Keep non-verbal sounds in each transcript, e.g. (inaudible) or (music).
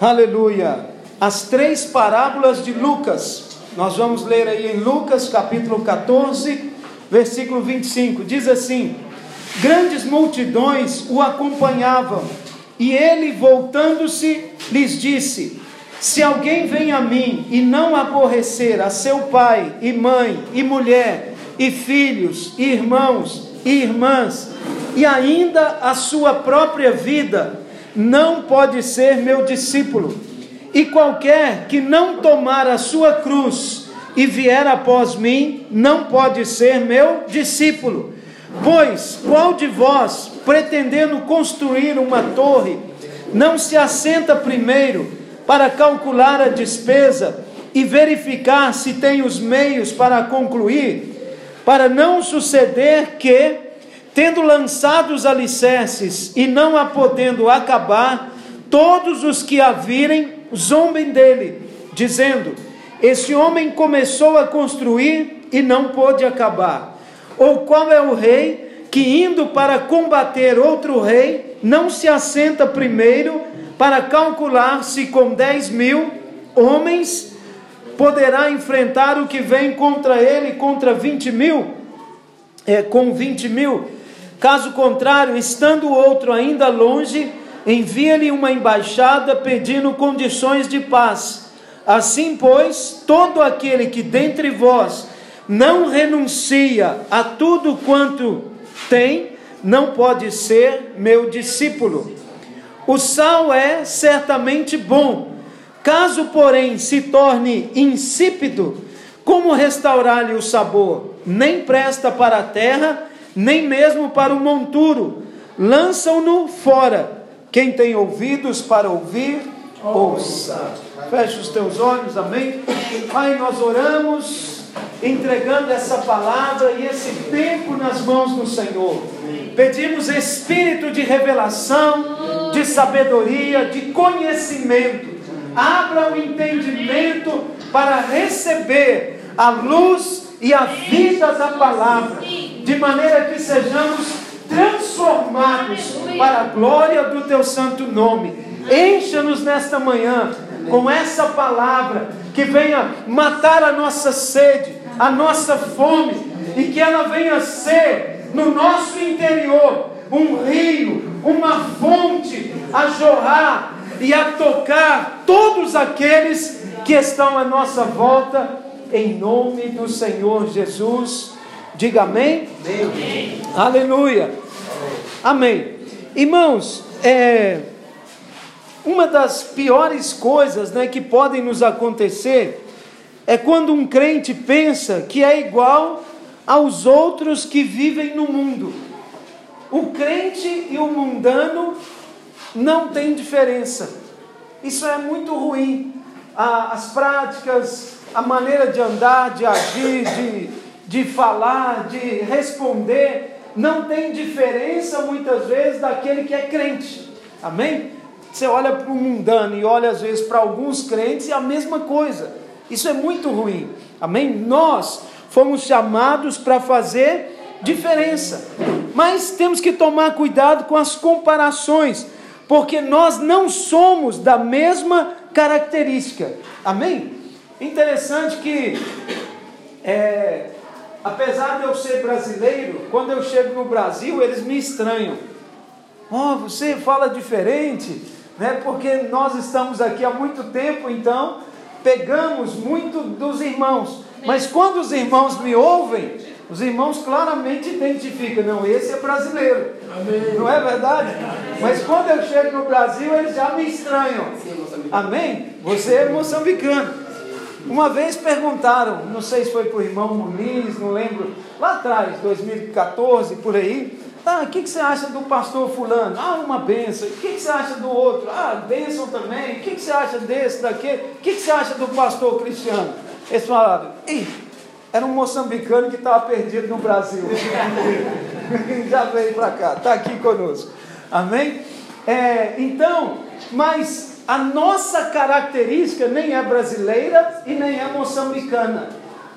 aleluia, as três parábolas de Lucas. Nós vamos ler aí em Lucas capítulo 14, versículo 25. Diz assim: Grandes multidões o acompanhavam, e ele, voltando-se, lhes disse: Se alguém vem a mim e não aborrecer a seu pai e mãe e mulher e filhos e irmãos e irmãs, e ainda a sua própria vida, não pode ser meu discípulo. E qualquer que não tomar a sua cruz e vier após mim, não pode ser meu discípulo. Pois qual de vós, pretendendo construir uma torre, não se assenta primeiro para calcular a despesa e verificar se tem os meios para concluir, para não suceder que, tendo lançado os alicerces e não a podendo acabar, todos os que a virem zombem dele, dizendo: Esse homem começou a construir e não pôde acabar. Ou qual é o rei que, indo para combater outro rei, não se assenta primeiro para calcular se com dez mil homens poderá enfrentar o que vem contra ele contra vinte mil? É, com vinte mil. Caso contrário, estando o outro ainda longe, envia-lhe uma embaixada pedindo condições de paz. Assim, pois, todo aquele que dentre vós não renuncia a tudo quanto tem, não pode ser meu discípulo. O sal é certamente bom, caso, porém, se torne insípido, como restaurar-lhe o sabor? Nem presta para a terra, nem mesmo para o monturo. Lançam-no fora. Quem tem ouvidos para ouvir, ouça. Feche os teus olhos, amém? Pai, nós oramos entregando essa palavra e esse tempo nas mãos do Senhor. Pedimos espírito de revelação, de sabedoria, de conhecimento. Abra o entendimento para receber a luz e a vida da palavra, de maneira que sejamos transformados para a glória do teu santo nome. Encha-nos nesta manhã com essa palavra que venha matar a nossa sede, a nossa fome e que ela venha ser no nosso interior um rio, uma fonte a jorrar e a tocar todos aqueles que estão à nossa volta, em nome do Senhor Jesus. Diga amém. amém. Aleluia. Amém. Irmãos, é, uma das piores coisas né, que podem nos acontecer é quando um crente pensa que é igual aos outros que vivem no mundo. O crente e o mundano não tem diferença. Isso é muito ruim. As práticas, a maneira de andar, de agir, de, de falar, de responder, não tem diferença muitas vezes daquele que é crente. Amém? Você olha para o mundano e olha às vezes para alguns crentes e a mesma coisa. Isso é muito ruim. Amém? Nós fomos chamados para fazer diferença. Mas temos que tomar cuidado com as comparações, porque nós não somos da mesma característica. Amém? Interessante que, é, apesar de eu ser brasileiro, quando eu chego no Brasil, eles me estranham. Oh, você fala diferente, né? Porque nós estamos aqui há muito tempo, então pegamos muito dos irmãos. Mas quando os irmãos me ouvem, os irmãos claramente identificam, não, esse é brasileiro. Amém. Não é verdade? Mas quando eu chego no Brasil, eles já me estranham. Amém? Você é moçambicano. Uma vez perguntaram, não sei se foi para o irmão Muniz, não lembro, lá atrás, 2014, por aí, ah, o que, que você acha do pastor fulano? Ah, uma benção. O que, que você acha do outro? Ah, bênção também. O que, que você acha desse, daquele? O que, que você acha do pastor Cristiano? Eles falaram, Ih, era um moçambicano que estava perdido no Brasil. (laughs) Já veio para cá, está aqui conosco. Amém? É, então, mas a nossa característica nem é brasileira e nem é moçambicana.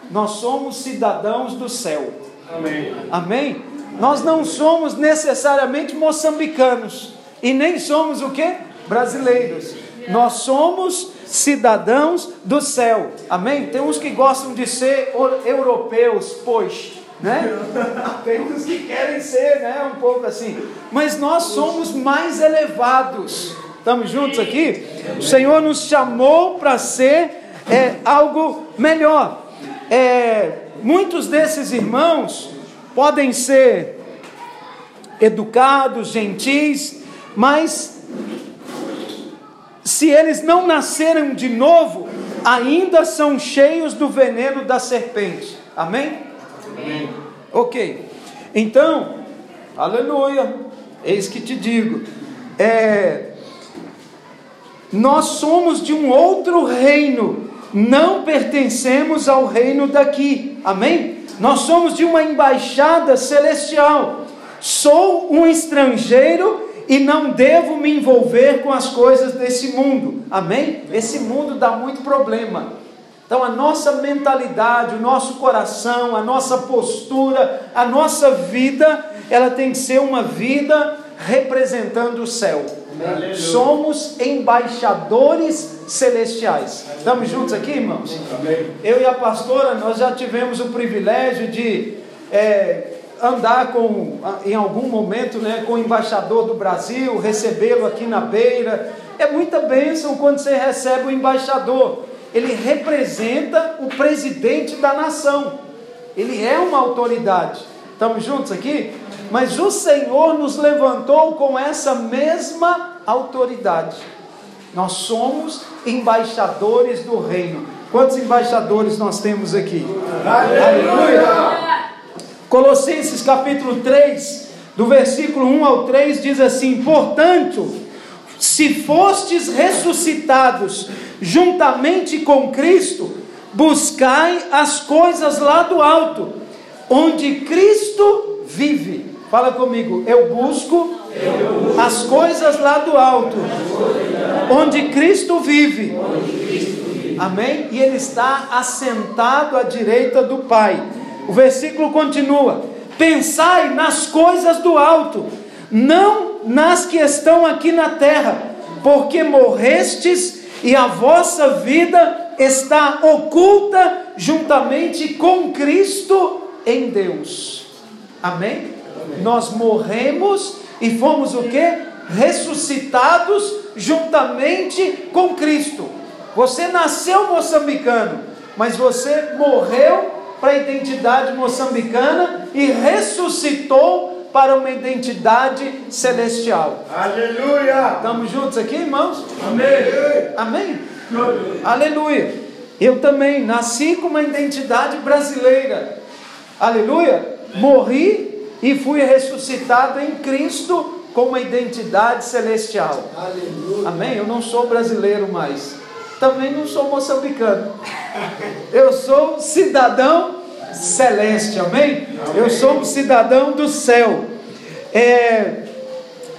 Nós somos cidadãos do céu. Amém. Amém? Nós não somos necessariamente moçambicanos e nem somos o que? Brasileiros. Nós somos cidadãos do céu. Amém? Tem uns que gostam de ser europeus, pois. Né? (laughs) Tem uns que querem ser, né? Um pouco assim. Mas nós somos mais elevados. Estamos juntos aqui? O Senhor nos chamou para ser é, algo melhor. É, muitos desses irmãos podem ser educados, gentis, mas se eles não nasceram de novo, ainda são cheios do veneno da serpente. Amém? Amém. Ok. Então, aleluia. Eis que te digo. É, nós somos de um outro reino, não pertencemos ao reino daqui. Amém? Nós somos de uma embaixada celestial. Sou um estrangeiro e não devo me envolver com as coisas desse mundo. Amém? Esse mundo dá muito problema. Então a nossa mentalidade, o nosso coração, a nossa postura, a nossa vida, ela tem que ser uma vida representando o céu. Somos embaixadores celestiais. Estamos juntos aqui, irmãos? Amém. Eu e a pastora, nós já tivemos o privilégio de é, andar com, em algum momento né, com o embaixador do Brasil, recebê-lo aqui na beira. É muita bênção quando você recebe o embaixador. Ele representa o presidente da nação. Ele é uma autoridade. Estamos juntos aqui? Mas o Senhor nos levantou com essa mesma autoridade. Nós somos embaixadores do reino. Quantos embaixadores nós temos aqui? Aleluia! Colossenses capítulo 3, do versículo 1 ao 3, diz assim: Portanto, se fostes ressuscitados juntamente com Cristo, buscai as coisas lá do alto, onde Cristo vive. Fala comigo, eu busco, as coisas lá do alto, onde Cristo vive. Amém? E Ele está assentado à direita do Pai. O versículo continua: Pensai nas coisas do alto, não nas que estão aqui na terra, porque morrestes e a vossa vida está oculta juntamente com Cristo em Deus. Amém? Nós morremos e fomos o que? Ressuscitados juntamente com Cristo. Você nasceu moçambicano, mas você morreu para a identidade moçambicana e ressuscitou para uma identidade celestial. Aleluia! Estamos juntos aqui, irmãos? Amém. Amém. Aleluia. Eu também nasci com uma identidade brasileira. Aleluia. Morri e fui ressuscitado em Cristo com uma identidade celestial. Aleluia. Amém. Eu não sou brasileiro mais também não sou moçambicano. Eu sou cidadão celeste, amém? Eu sou um cidadão do céu. É,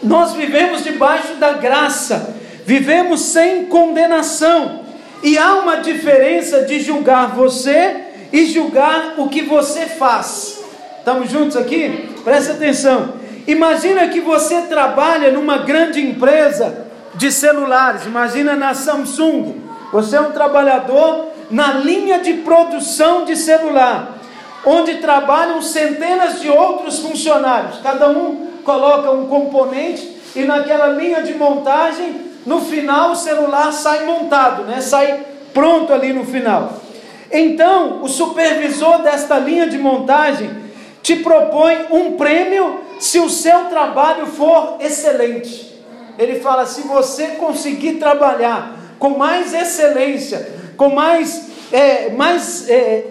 nós vivemos debaixo da graça, vivemos sem condenação, e há uma diferença de julgar você e julgar o que você faz. Estamos juntos aqui? Presta atenção. Imagina que você trabalha numa grande empresa de celulares, imagina na Samsung. Você é um trabalhador na linha de produção de celular, onde trabalham centenas de outros funcionários. Cada um coloca um componente e naquela linha de montagem, no final o celular sai montado, né? Sai pronto ali no final. Então, o supervisor desta linha de montagem te propõe um prêmio se o seu trabalho for excelente. Ele fala: se você conseguir trabalhar com mais excelência, com mais, é, mais é,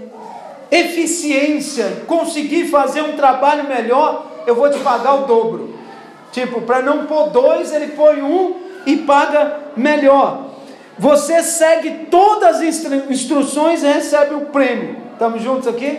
eficiência, conseguir fazer um trabalho melhor, eu vou te pagar o dobro. Tipo, para não pôr dois, ele põe um e paga melhor. Você segue todas as instru instruções e recebe o prêmio. Estamos juntos aqui?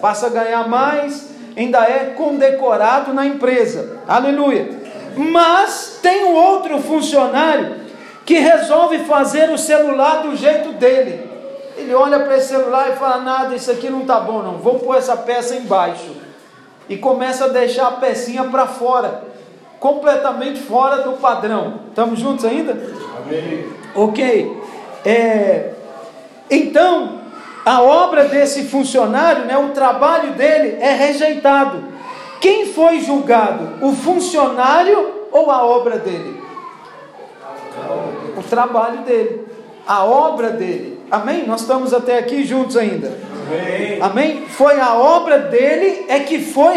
Passa a ganhar mais, ainda é condecorado na empresa. Aleluia. Mas tem um outro funcionário que resolve fazer o celular do jeito dele. Ele olha para esse celular e fala: Nada, isso aqui não está bom, não. Vou pôr essa peça embaixo. E começa a deixar a pecinha para fora, completamente fora do padrão. Estamos juntos ainda? Amém. Ok. É, então, a obra desse funcionário, né, o trabalho dele é rejeitado. Quem foi julgado? O funcionário ou a obra dele? O trabalho dele, a obra dele. Amém? Nós estamos até aqui juntos ainda. Amém. Amém? Foi a obra dele é que foi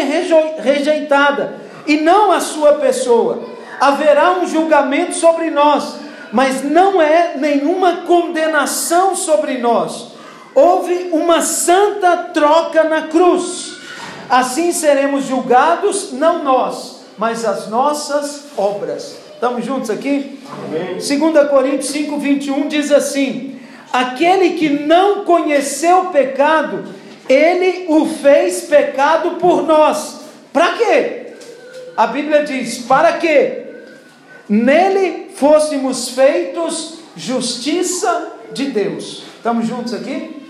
rejeitada e não a sua pessoa. Haverá um julgamento sobre nós, mas não é nenhuma condenação sobre nós. Houve uma santa troca na cruz. Assim seremos julgados, não nós, mas as nossas obras. Estamos juntos aqui? Amém. 2 Coríntios 5, 21 diz assim: Aquele que não conheceu o pecado, ele o fez pecado por nós. Para quê? A Bíblia diz: para que nele fôssemos feitos justiça de Deus. Estamos juntos aqui?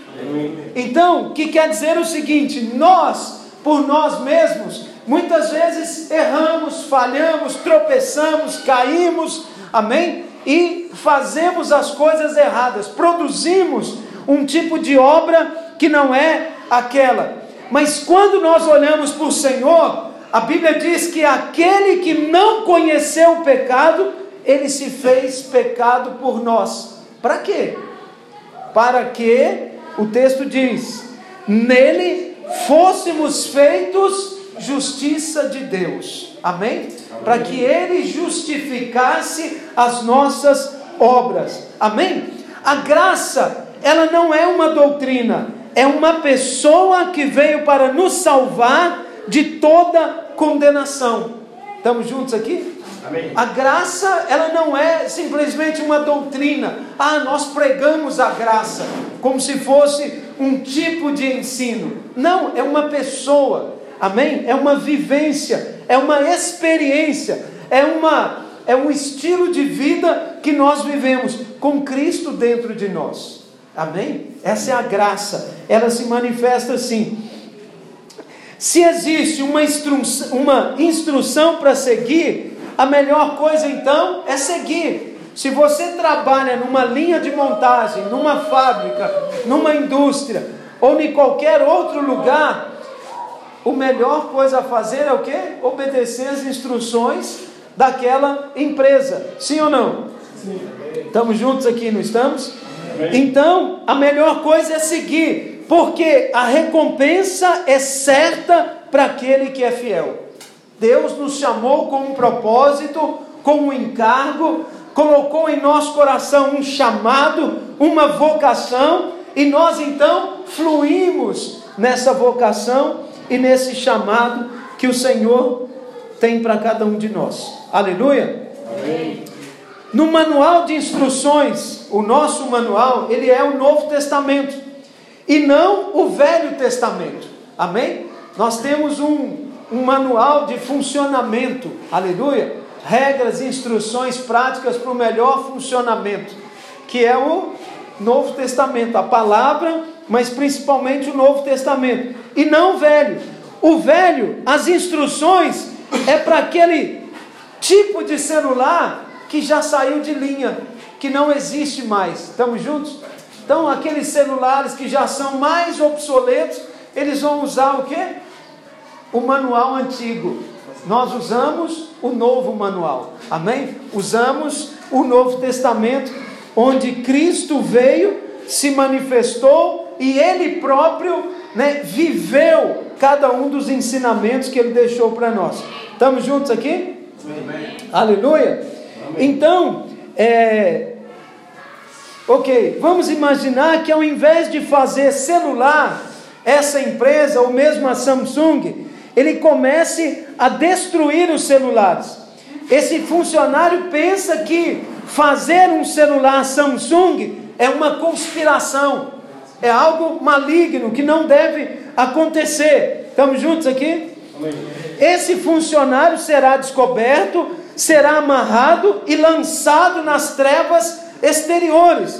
Então, que quer dizer o seguinte: nós, por nós mesmos, muitas vezes erramos, falhamos, tropeçamos, caímos, amém? E fazemos as coisas erradas, produzimos um tipo de obra que não é aquela. Mas quando nós olhamos para o Senhor, a Bíblia diz que aquele que não conheceu o pecado, ele se fez pecado por nós. Para quê? Para que o texto diz: nele fôssemos feitos justiça de Deus. Amém? Para que ele justificasse as nossas obras. Amém? A graça, ela não é uma doutrina, é uma pessoa que veio para nos salvar de toda condenação. Estamos juntos aqui? Amém. A graça, ela não é simplesmente uma doutrina. Ah, nós pregamos a graça como se fosse um tipo de ensino. Não, é uma pessoa. Amém? É uma vivência, é uma experiência, é uma é um estilo de vida que nós vivemos com Cristo dentro de nós. Amém? Essa é a graça. Ela se manifesta assim. Se existe uma uma instrução para seguir, a melhor coisa então é seguir. Se você trabalha numa linha de montagem, numa fábrica, numa indústria ou em qualquer outro lugar, o melhor coisa a fazer é o que? Obedecer as instruções daquela empresa. Sim ou não? Sim. Estamos juntos aqui, não estamos? Então, a melhor coisa é seguir, porque a recompensa é certa para aquele que é fiel. Deus nos chamou com um propósito, com um encargo, colocou em nosso coração um chamado, uma vocação, e nós então fluímos nessa vocação e nesse chamado que o Senhor tem para cada um de nós. Aleluia? Amém. No manual de instruções, o nosso manual, ele é o Novo Testamento e não o Velho Testamento. Amém? Nós temos um um manual de funcionamento, aleluia, regras instruções práticas para o melhor funcionamento, que é o Novo Testamento, a palavra, mas principalmente o Novo Testamento, e não o Velho. O Velho, as instruções é para aquele tipo de celular que já saiu de linha, que não existe mais. Estamos juntos? Então, aqueles celulares que já são mais obsoletos, eles vão usar o quê? O manual antigo. Nós usamos o novo manual. Amém? Usamos o Novo Testamento, onde Cristo veio, se manifestou e ele próprio né, viveu cada um dos ensinamentos que ele deixou para nós. Estamos juntos aqui? Amém. Aleluia? Amém. Então, é, ok, vamos imaginar que ao invés de fazer celular, essa empresa, ou mesmo a Samsung, ele comece a destruir os celulares. Esse funcionário pensa que fazer um celular Samsung é uma conspiração, é algo maligno que não deve acontecer. Estamos juntos aqui? Esse funcionário será descoberto, será amarrado e lançado nas trevas exteriores.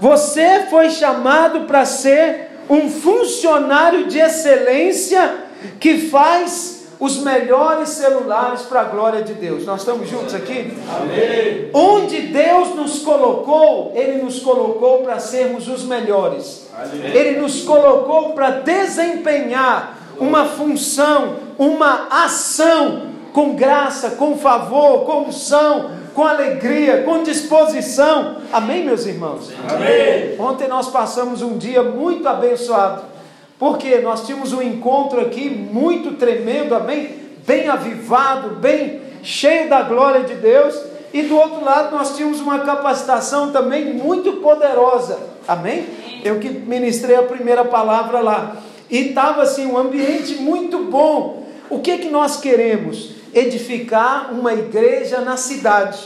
Você foi chamado para ser um funcionário de excelência que faz os melhores celulares para a glória de Deus. Nós estamos juntos aqui? Amém. Onde Deus nos colocou, Ele nos colocou para sermos os melhores. Amém. Ele nos colocou para desempenhar uma função, uma ação com graça, com favor, com unção, com alegria, com disposição. Amém, meus irmãos? Amém. Ontem nós passamos um dia muito abençoado. Porque nós tínhamos um encontro aqui muito tremendo, amém? Bem avivado, bem cheio da glória de Deus. E do outro lado nós tínhamos uma capacitação também muito poderosa. Amém? Eu que ministrei a primeira palavra lá. E estava assim um ambiente muito bom. O que que nós queremos? Edificar uma igreja na cidade.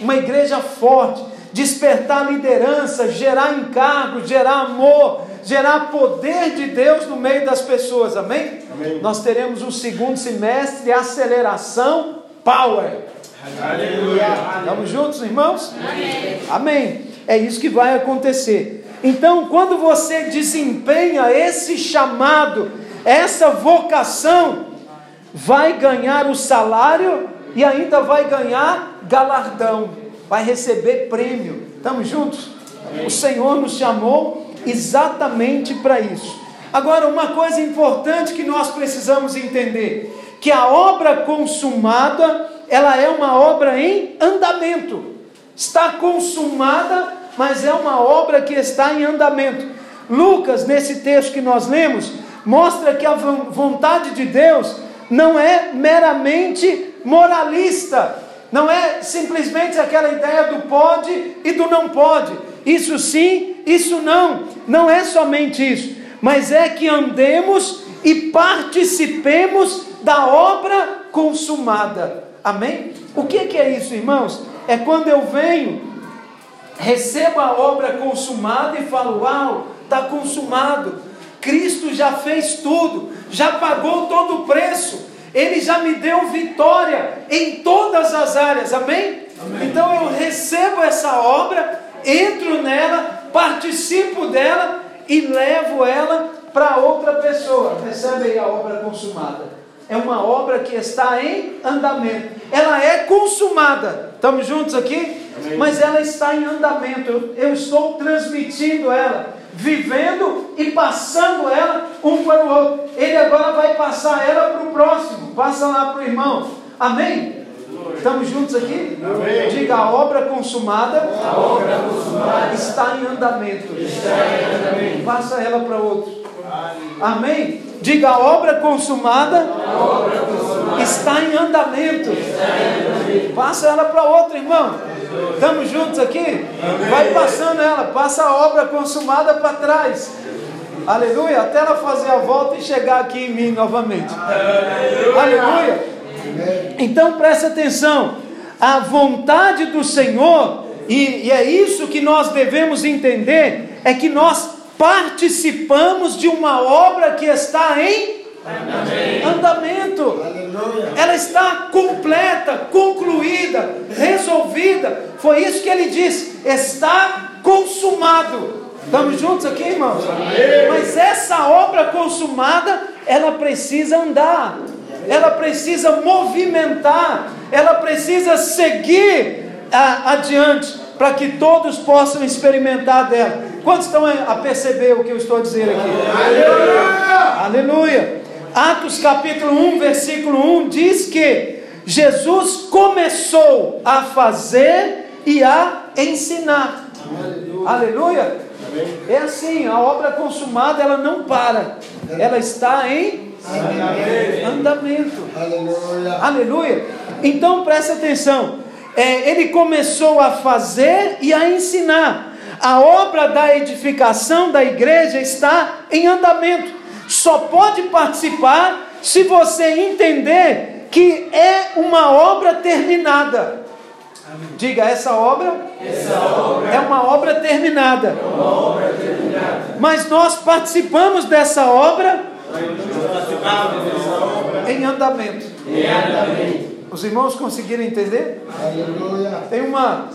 Uma igreja forte, despertar liderança, gerar encargo, gerar amor, gerar poder de Deus no meio das pessoas, amém? amém. Nós teremos um segundo semestre de aceleração power. Aleluia. Estamos juntos, irmãos? Amém. amém. É isso que vai acontecer. Então, quando você desempenha esse chamado, essa vocação, vai ganhar o salário e ainda vai ganhar galardão, vai receber prêmio. Estamos juntos? Amém. O Senhor nos chamou exatamente para isso. Agora, uma coisa importante que nós precisamos entender, que a obra consumada, ela é uma obra em andamento. Está consumada, mas é uma obra que está em andamento. Lucas, nesse texto que nós lemos, mostra que a vontade de Deus não é meramente moralista, não é simplesmente aquela ideia do pode e do não pode. Isso sim, isso não. Não é somente isso, mas é que andemos e participemos da obra consumada. Amém? O que, que é isso, irmãos? É quando eu venho, recebo a obra consumada e falo: Uau, está consumado. Cristo já fez tudo, já pagou todo o preço, Ele já me deu vitória em todas as áreas. Amém? Amém. Então eu recebo essa obra entro nela, participo dela e levo ela para outra pessoa. Recebe aí a obra consumada. É uma obra que está em andamento. Ela é consumada. Estamos juntos aqui? Amém. Mas ela está em andamento. Eu, eu estou transmitindo ela, vivendo e passando ela um para o outro. Ele agora vai passar ela para o próximo. Passa lá para o irmão. Amém? Estamos juntos aqui? Amém. Diga a obra consumada, a obra consumada está, em andamento. está em andamento. Passa ela para outro. Amém? Diga a obra consumada, a obra consumada está, em andamento. está em andamento. Passa ela para outro, irmão. Estamos juntos aqui? Amém. Vai passando ela, passa a obra consumada para trás. Aleluia, até ela fazer a volta e chegar aqui em mim novamente. Aleluia. Aleluia. Então preste atenção, a vontade do Senhor, e, e é isso que nós devemos entender, é que nós participamos de uma obra que está em andamento. Ela está completa, concluída, resolvida. Foi isso que ele disse: está consumado. Estamos juntos aqui, irmãos? Mas essa obra consumada, ela precisa andar ela precisa movimentar, ela precisa seguir a, adiante, para que todos possam experimentar dela. Quantos estão a perceber o que eu estou dizendo aqui? Aleluia! Aleluia! Atos capítulo 1, versículo 1 diz que Jesus começou a fazer e a ensinar. Aleluia! Aleluia. É assim, a obra consumada ela não para, ela está em andamento. Aleluia. Aleluia. Então presta atenção. É, ele começou a fazer e a ensinar. A obra da edificação da igreja está em andamento. Só pode participar se você entender que é uma obra terminada. Diga, essa obra, essa obra é, uma obra terminada. é uma obra terminada. Mas nós participamos dessa obra em andamento. Em andamento. Os irmãos conseguiram entender? Aleluia. Tem uma,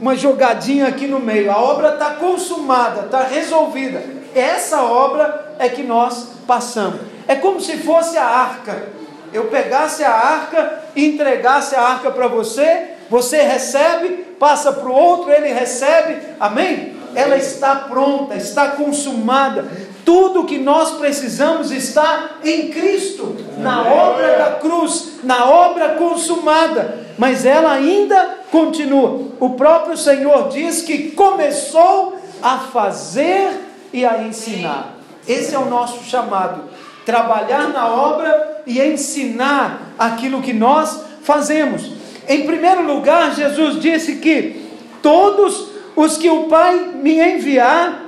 uma jogadinha aqui no meio. A obra está consumada, está resolvida. Essa obra é que nós passamos. É como se fosse a arca. eu pegasse a arca entregasse a arca para você, você recebe, passa para o outro, ele recebe, amém? Ela está pronta, está consumada. Tudo que nós precisamos está em Cristo, na obra da cruz, na obra consumada. Mas ela ainda continua. O próprio Senhor diz que começou a fazer e a ensinar. Esse é o nosso chamado: trabalhar na obra e ensinar aquilo que nós fazemos. Em primeiro lugar, Jesus disse que todos os que o Pai me enviar,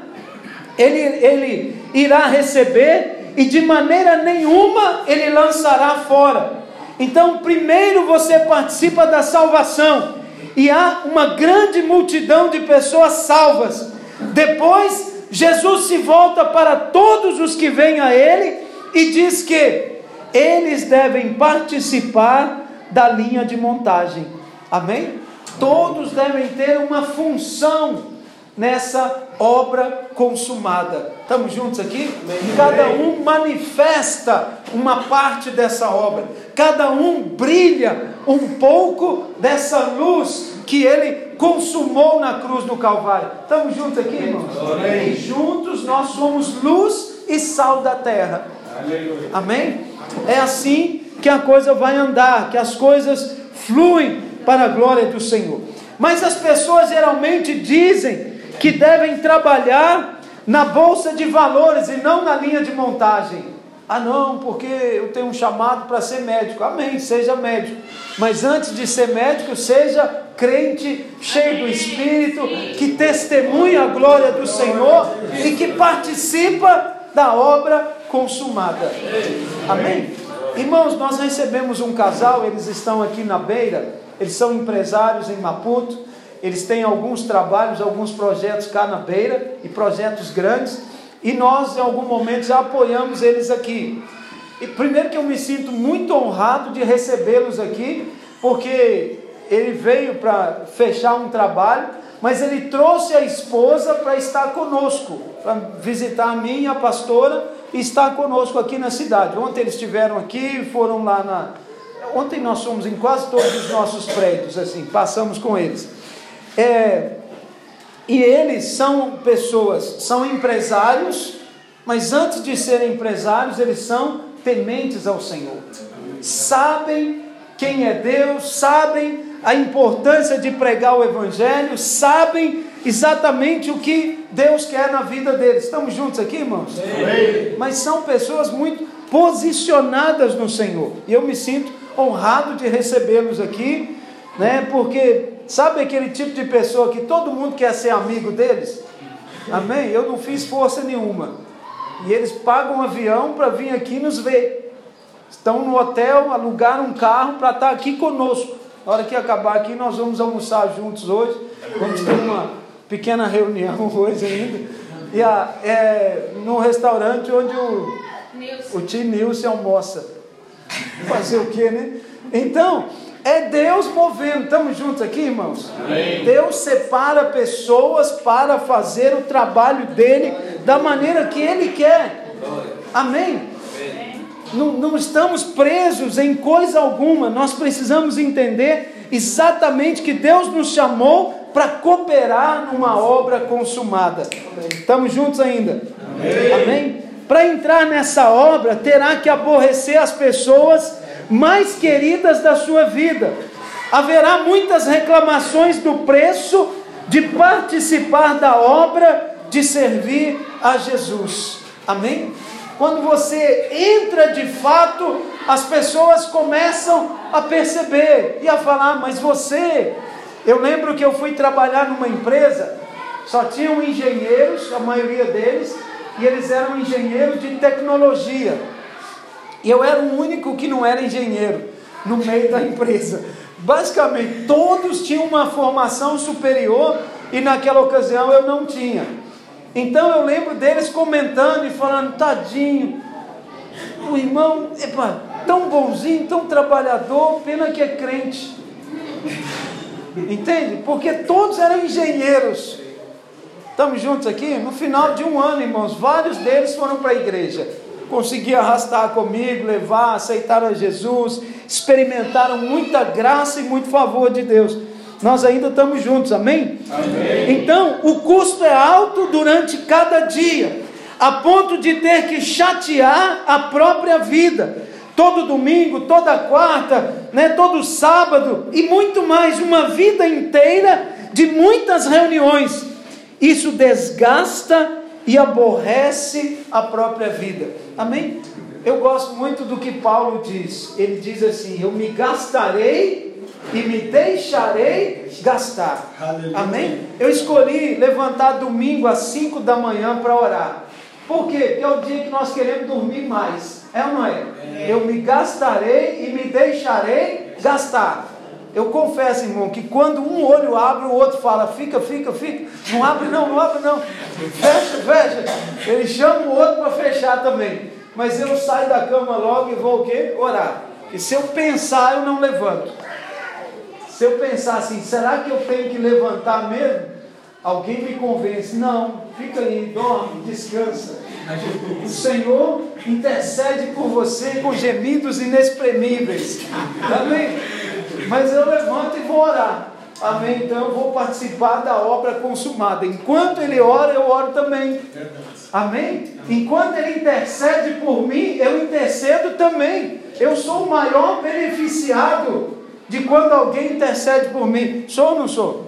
ele, ele irá receber e de maneira nenhuma ele lançará fora. Então, primeiro você participa da salvação e há uma grande multidão de pessoas salvas. Depois, Jesus se volta para todos os que vêm a Ele e diz que eles devem participar da linha de montagem. Amém? Todos devem ter uma função nessa obra consumada. Estamos juntos aqui? Cada um manifesta uma parte dessa obra, cada um brilha um pouco dessa luz que ele consumou na cruz do Calvário. Estamos juntos aqui, irmãos? E juntos nós somos luz e sal da terra. Amém? É assim que a coisa vai andar, que as coisas fluem para a glória do Senhor. Mas as pessoas geralmente dizem que devem trabalhar na bolsa de valores e não na linha de montagem. Ah, não, porque eu tenho um chamado para ser médico. Amém, seja médico. Mas antes de ser médico, seja crente, cheio do Espírito, que testemunha a glória do Senhor e que participa da obra consumada. Amém? Irmãos, nós recebemos um casal, eles estão aqui na beira, eles são empresários em Maputo, eles têm alguns trabalhos, alguns projetos cá na beira e projetos grandes e nós, em algum momento, já apoiamos eles aqui. E primeiro que eu me sinto muito honrado de recebê-los aqui, porque ele veio para fechar um trabalho, mas ele trouxe a esposa para estar conosco, para visitar a mim, a pastora, e estar conosco aqui na cidade. Ontem eles estiveram aqui, foram lá na. Ontem nós fomos em quase todos os nossos prédios, assim, passamos com eles. É, e eles são pessoas, são empresários, mas antes de serem empresários, eles são tementes ao Senhor. Sabem quem é Deus, sabem a importância de pregar o Evangelho, sabem exatamente o que Deus quer na vida deles. Estamos juntos aqui, irmãos? Sim. Mas são pessoas muito posicionadas no Senhor. E eu me sinto honrado de recebê-los aqui, né? Porque Sabe aquele tipo de pessoa que todo mundo quer ser amigo deles? Amém? Eu não fiz força nenhuma. E eles pagam um avião para vir aqui nos ver. Estão no hotel, alugaram um carro para estar aqui conosco. Na hora que acabar aqui, nós vamos almoçar juntos hoje. Vamos ter uma pequena reunião (laughs) hoje ainda. E a, é, no restaurante onde o, o tio Nilson almoça. Fazer o quê, né? Então, é Deus movendo. Estamos juntos aqui, irmãos? Amém. Deus separa pessoas para fazer o trabalho dele da maneira que ele quer. Amém? Não, não estamos presos em coisa alguma. Nós precisamos entender exatamente que Deus nos chamou para cooperar numa obra consumada. Estamos juntos ainda? Amém? Amém? Para entrar nessa obra, terá que aborrecer as pessoas mais queridas da sua vida. Haverá muitas reclamações do preço de participar da obra de servir a Jesus. Amém? Quando você entra de fato, as pessoas começam a perceber e a falar: Mas você, eu lembro que eu fui trabalhar numa empresa, só tinham engenheiros, a maioria deles, e eles eram engenheiros de tecnologia. E eu era o único que não era engenheiro no meio da empresa. Basicamente, todos tinham uma formação superior e naquela ocasião eu não tinha. Então eu lembro deles comentando e falando: tadinho, o irmão, epa, tão bonzinho, tão trabalhador, pena que é crente. Entende? Porque todos eram engenheiros. Estamos juntos aqui? No final de um ano, irmãos, vários deles foram para a igreja. Conseguiram arrastar comigo, levar, aceitaram a Jesus, experimentaram muita graça e muito favor de Deus. Nós ainda estamos juntos, amém? amém? Então, o custo é alto durante cada dia, a ponto de ter que chatear a própria vida. Todo domingo, toda quarta, né, todo sábado e muito mais, uma vida inteira de muitas reuniões. Isso desgasta e aborrece a própria vida. Amém? Eu gosto muito do que Paulo diz. Ele diz assim: Eu me gastarei e me deixarei gastar. Aleluia. Amém? Eu escolhi levantar domingo às 5 da manhã para orar. Por quê? Porque é o dia que nós queremos dormir mais. É ou não é? é? Eu me gastarei e me deixarei gastar. Eu confesso, irmão, que quando um olho abre, o outro fala, fica, fica, fica. Não abre não, não abre não. Fecha, fecha. Ele chama o outro para fechar também. Mas eu saio da cama logo e vou o quê? Orar. E se eu pensar, eu não levanto. Se eu pensar assim, será que eu tenho que levantar mesmo? Alguém me convence, não, fica aí, dorme, descansa. O Senhor intercede por você com gemidos inexprimíveis. Amém? Mas eu levanto e vou orar. Amém? Então eu vou participar da obra consumada. Enquanto ele ora, eu oro também. Amém? Enquanto ele intercede por mim, eu intercedo também. Eu sou o maior beneficiado de quando alguém intercede por mim. Sou ou não sou?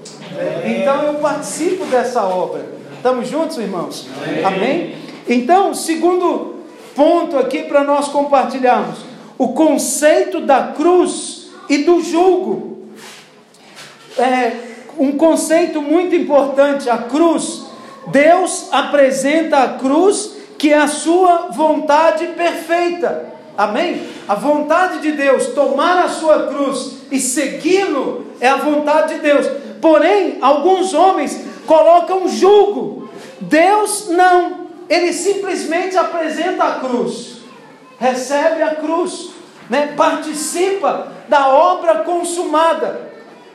Então eu participo dessa obra. Estamos juntos, irmãos? Amém? Então, segundo ponto aqui para nós compartilharmos: o conceito da cruz e do julgo. É um conceito muito importante, a cruz. Deus apresenta a cruz que é a sua vontade perfeita. Amém? A vontade de Deus, tomar a sua cruz e segui-lo, é a vontade de Deus. Porém, alguns homens colocam julgo. Deus não. Ele simplesmente apresenta a cruz. Recebe a cruz, né? participa da obra consumada.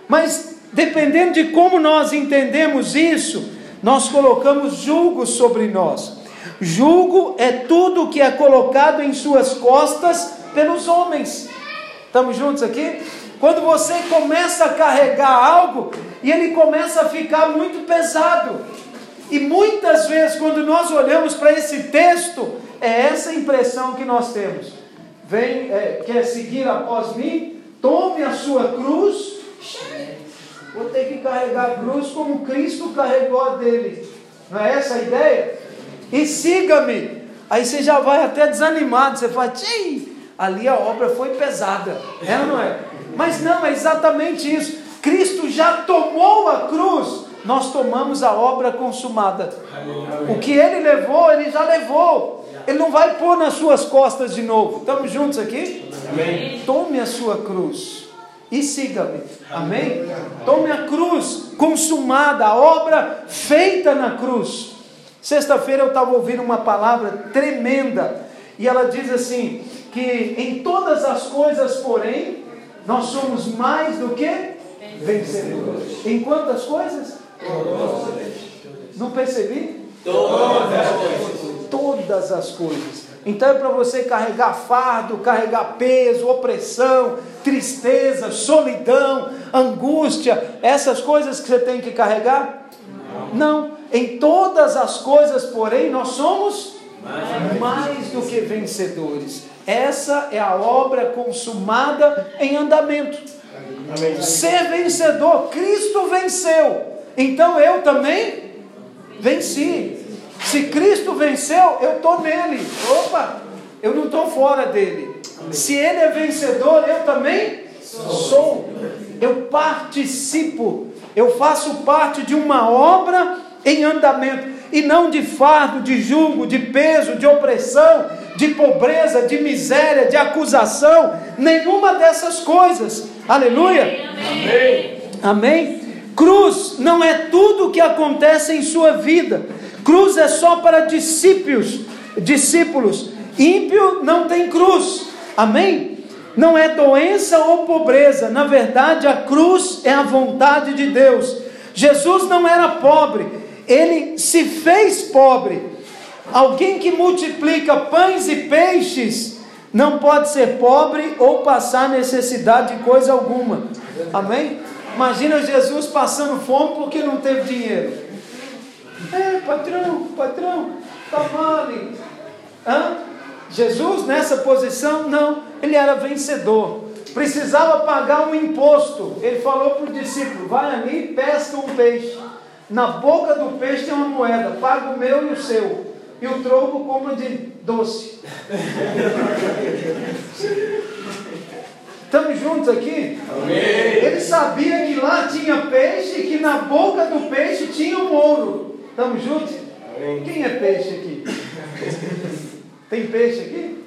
Mas dependendo de como nós entendemos isso, nós colocamos julgo sobre nós. Julgo é tudo que é colocado em suas costas pelos homens. Estamos juntos aqui? Quando você começa a carregar algo e ele começa a ficar muito pesado. E muitas vezes, quando nós olhamos para esse texto, é essa impressão que nós temos. Vem, é, quer seguir após mim? Tome a sua cruz. Vou ter que carregar a cruz como Cristo carregou a dele. Não é essa a ideia? E siga-me. Aí você já vai até desanimado. Você fala, Tchim, ali a obra foi pesada. É ou não é? Mas não, é exatamente isso. Cristo já tomou a cruz. Nós tomamos a obra consumada. O que ele levou, ele já levou. Ele não vai pôr nas suas costas de novo. Estamos juntos aqui? Amém. Tome a sua cruz e siga-me. Amém? Tome a cruz consumada, a obra feita na cruz. Sexta-feira eu estava ouvindo uma palavra tremenda e ela diz assim: que em todas as coisas, porém, nós somos mais do que vencedores. Em quantas coisas? Todas. Não percebi? Todas as coisas. Todas as coisas. Então é para você carregar fardo, carregar peso, opressão, tristeza, solidão, angústia, essas coisas que você tem que carregar? Não. Não. Em todas as coisas, porém, nós somos mais, mais do que vencedores. Essa é a obra consumada em andamento. Amém. Ser vencedor, Cristo venceu. Então eu também venci. Se Cristo venceu, eu estou nele. Opa, eu não estou fora dele. Se ele é vencedor, eu também sou. Eu participo. Eu faço parte de uma obra em andamento. E não de fardo, de julgo, de peso, de opressão, de pobreza, de miséria, de acusação. Nenhuma dessas coisas. Aleluia. Amém. Amém. Cruz não é tudo o que acontece em sua vida Cruz é só para discípulos, discípulos. Ímpio não tem cruz. Amém? Não é doença ou pobreza. Na verdade, a cruz é a vontade de Deus. Jesus não era pobre, ele se fez pobre. Alguém que multiplica pães e peixes não pode ser pobre ou passar necessidade de coisa alguma. Amém? Imagina Jesus passando fome porque não teve dinheiro. É, patrão, patrão, tá vale. Hã? Jesus nessa posição, não, ele era vencedor. Precisava pagar um imposto. Ele falou para o discípulo: vai ali e pesca um peixe. Na boca do peixe tem uma moeda, paga o meu e o seu. E o troco como de doce. Estamos juntos aqui? Amém. Ele sabia que lá tinha peixe e que na boca do peixe tinha um ouro. Estamos juntos? Amém. Quem é peixe aqui? Tem peixe aqui?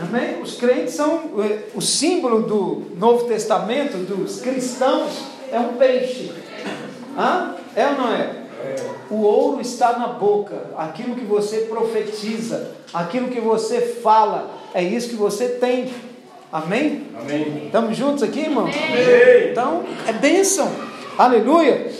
Amém? Os crentes são eh, o símbolo do Novo Testamento, dos cristãos, é um peixe. Hã? É ou não é? O ouro está na boca, aquilo que você profetiza, aquilo que você fala, é isso que você tem. Amém? Amém. Estamos juntos aqui, irmão? Amém. Então, é bênção. Aleluia.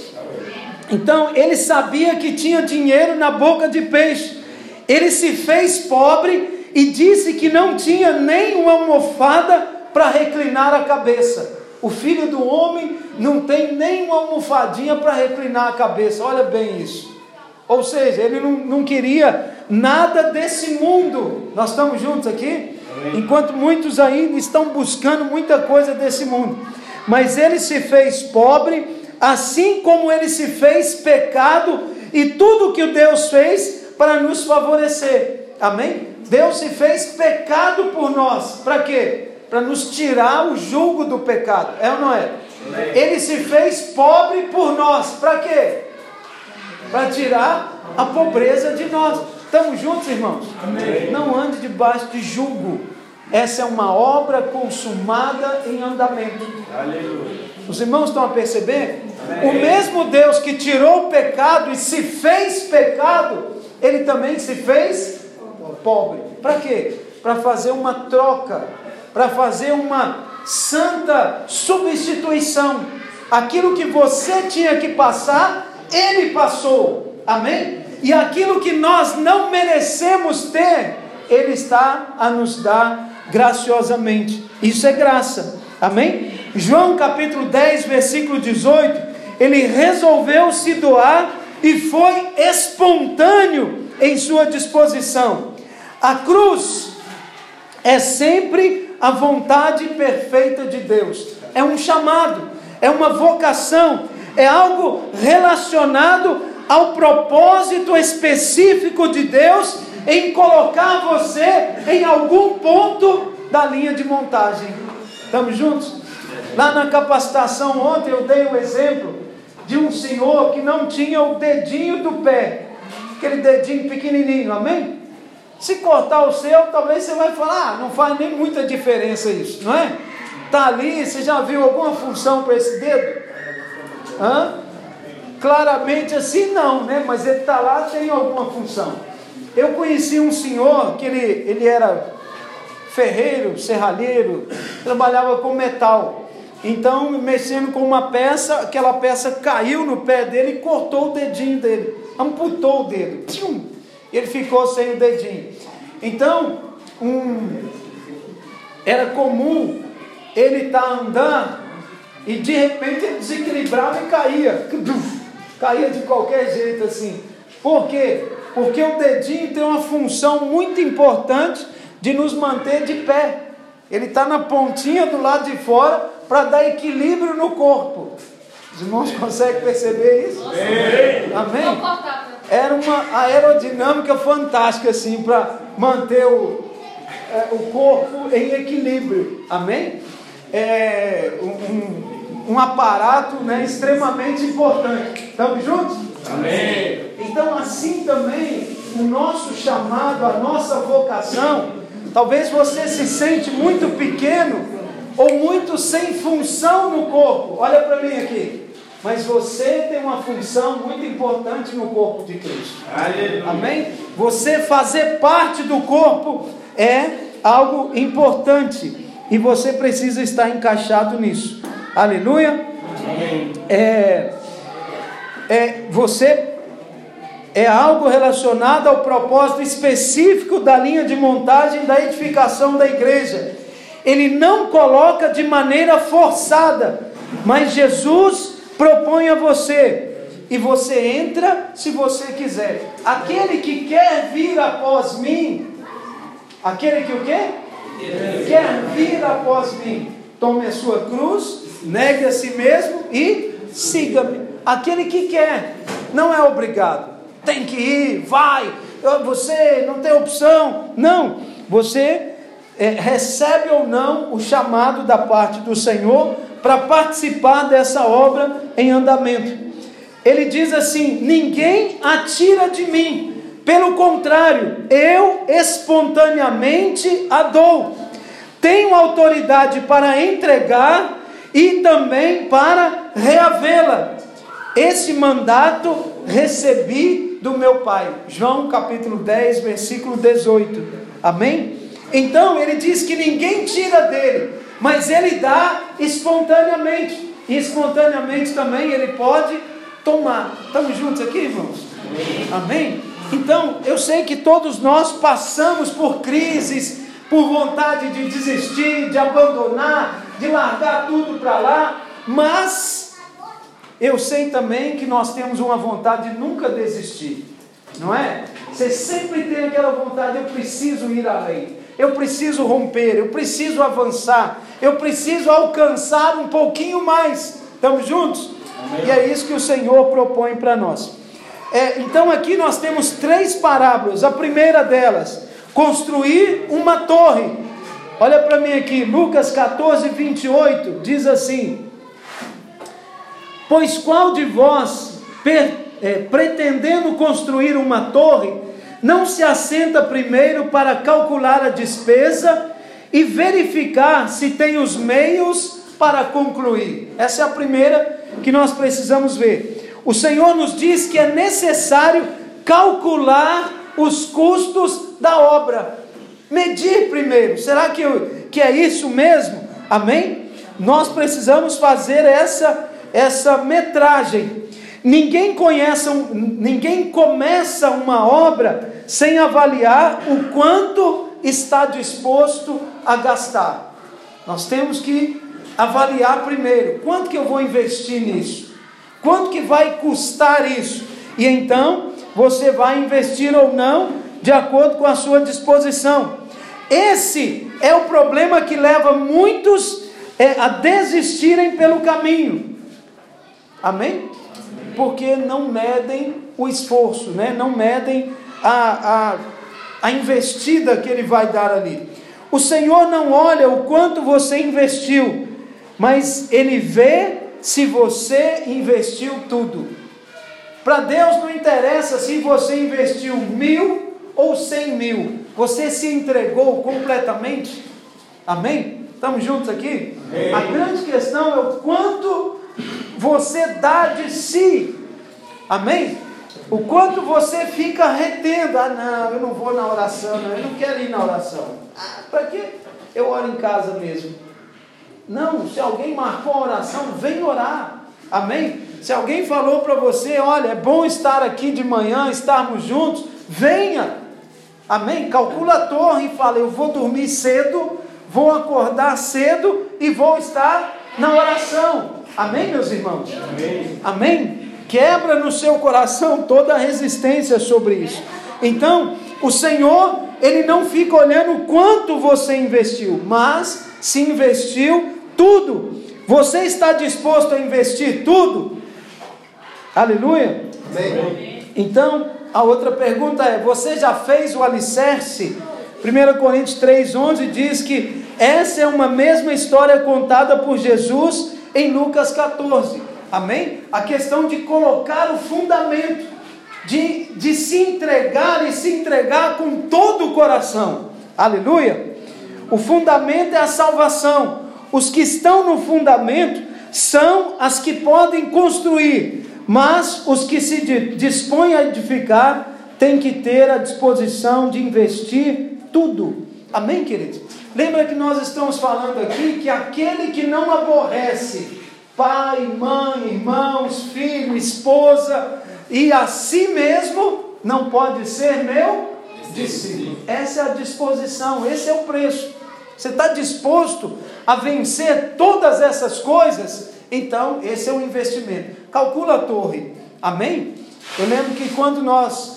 Então, ele sabia que tinha dinheiro na boca de peixe. Ele se fez pobre e disse que não tinha nem uma almofada para reclinar a cabeça. O filho do homem não tem nem uma almofadinha para reclinar a cabeça. Olha bem isso. Ou seja, ele não, não queria nada desse mundo. Nós estamos juntos aqui? Enquanto muitos ainda estão buscando muita coisa desse mundo. Mas ele se fez pobre, assim como ele se fez pecado, e tudo que o Deus fez para nos favorecer. Amém? Deus se fez pecado por nós. Para quê? Para nos tirar o jugo do pecado. É ou não é? Amém. Ele se fez pobre por nós. Para quê? Para tirar a pobreza de nós. Estamos juntos, irmãos? Amém. Não ande debaixo de jugo. Essa é uma obra consumada em andamento. Aleluia. Os irmãos estão a perceber? Amém. O mesmo Deus que tirou o pecado e se fez pecado, ele também se fez pobre. Para quê? Para fazer uma troca, para fazer uma santa substituição. Aquilo que você tinha que passar, ele passou. Amém? E aquilo que nós não merecemos ter, ele está a nos dar graciosamente. Isso é graça. Amém? João capítulo 10, versículo 18, ele resolveu se doar e foi espontâneo em sua disposição. A cruz é sempre a vontade perfeita de Deus. É um chamado, é uma vocação, é algo relacionado ao propósito específico de Deus em colocar você em algum ponto da linha de montagem. Estamos juntos? Lá na capacitação ontem eu dei um exemplo de um senhor que não tinha o dedinho do pé, aquele dedinho pequenininho, amém? Se cortar o seu, talvez você vai falar, ah, não faz nem muita diferença isso, não é? Tá ali, você já viu alguma função para esse dedo? Hã? Claramente assim não, né? Mas ele está lá, tem alguma função. Eu conheci um senhor que ele, ele era ferreiro, serralheiro, trabalhava com metal. Então, mexendo com uma peça, aquela peça caiu no pé dele e cortou o dedinho dele, amputou o dedo. Tchum, ele ficou sem o dedinho. Então, um, era comum ele estar tá andando e de repente ele desequilibrava e caía. Caía de qualquer jeito assim. Por quê? Porque o dedinho tem uma função muito importante de nos manter de pé. Ele está na pontinha do lado de fora para dar equilíbrio no corpo. Os irmãos (laughs) conseguem perceber isso? Amém? Amém? Era uma aerodinâmica fantástica assim para manter o, é, o corpo em equilíbrio. Amém? É um, um aparato né, extremamente importante. Estamos juntos? Amém. Então, assim também, o nosso chamado, a nossa vocação, talvez você se sente muito pequeno ou muito sem função no corpo. Olha para mim aqui. Mas você tem uma função muito importante no corpo de Cristo. Aleluia. Amém? Você fazer parte do corpo é algo importante. E você precisa estar encaixado nisso. Aleluia. Amém. É, é, você é algo relacionado ao propósito específico da linha de montagem da edificação da igreja. Ele não coloca de maneira forçada, mas Jesus propõe a você e você entra se você quiser. Aquele que quer vir após mim, aquele que o quê? Quer vir após mim, tome a sua cruz, negue a si mesmo e siga-me. Aquele que quer, não é obrigado. Tem que ir, vai. Você não tem opção. Não. Você é, recebe ou não o chamado da parte do Senhor para participar dessa obra em andamento. Ele diz assim: ninguém atira de mim, pelo contrário, eu espontaneamente a dou. Tenho autoridade para entregar e também para reavê-la. Esse mandato recebi do meu Pai. João capítulo 10, versículo 18. Amém? Então ele diz que ninguém tira dele, mas ele dá espontaneamente. E espontaneamente também ele pode tomar. Estamos juntos aqui, irmãos? Amém? Amém? Então, eu sei que todos nós passamos por crises, por vontade de desistir, de abandonar, de largar tudo para lá, mas eu sei também que nós temos uma vontade de nunca desistir, não é? Você sempre tem aquela vontade, eu preciso ir além, eu preciso romper, eu preciso avançar, eu preciso alcançar um pouquinho mais. Estamos juntos? Amém. E é isso que o Senhor propõe para nós. É, então aqui nós temos três parábolas. A primeira delas, construir uma torre. Olha para mim aqui, Lucas 14, 28, diz assim: Pois qual de vós, per, é, pretendendo construir uma torre, não se assenta primeiro para calcular a despesa e verificar se tem os meios para concluir? Essa é a primeira que nós precisamos ver. O Senhor nos diz que é necessário calcular os custos da obra. Medir primeiro. Será que, que é isso mesmo? Amém? Nós precisamos fazer essa, essa metragem. Ninguém conhece, ninguém começa uma obra sem avaliar o quanto está disposto a gastar. Nós temos que avaliar primeiro, quanto que eu vou investir nisso? Quanto que vai custar isso? E então você vai investir ou não de acordo com a sua disposição. Esse é o problema que leva muitos é, a desistirem pelo caminho. Amém? Porque não medem o esforço, né? não medem a, a, a investida que ele vai dar ali. O Senhor não olha o quanto você investiu, mas Ele vê se você investiu tudo. Para Deus não interessa se você investiu mil ou cem mil, você se entregou completamente. Amém? Estamos juntos aqui? Amém. A grande questão é o quanto você dá de si. Amém? O quanto você fica retendo. Ah, não, eu não vou na oração, não, eu não quero ir na oração. Ah, para quê? Eu oro em casa mesmo. Não, se alguém marcou a oração, vem orar. Amém? Se alguém falou para você, olha, é bom estar aqui de manhã, estarmos juntos, venha. Amém? Calcula a torre e fala: eu vou dormir cedo, vou acordar cedo e vou estar na oração. Amém, meus irmãos? Amém. Amém? Quebra no seu coração toda a resistência sobre isso. Então, o Senhor, Ele não fica olhando quanto você investiu, mas se investiu tudo. Você está disposto a investir tudo? Aleluia? Amém. Então, a outra pergunta é: você já fez o alicerce? 1 Coríntios 3,11 diz que essa é uma mesma história contada por Jesus em Lucas 14. Amém? A questão de colocar o fundamento, de, de se entregar e se entregar com todo o coração. Aleluia? O fundamento é a salvação. Os que estão no fundamento são as que podem construir, mas os que se dispõem a edificar têm que ter a disposição de investir tudo. Amém, queridos? Lembra que nós estamos falando aqui que aquele que não aborrece pai, mãe, irmãos, filho, esposa, e a si mesmo não pode ser meu discípulo. Essa é a disposição, esse é o preço. Você está disposto a vencer todas essas coisas? Então, esse é o investimento. Calcula a torre. Amém? Eu lembro que quando nós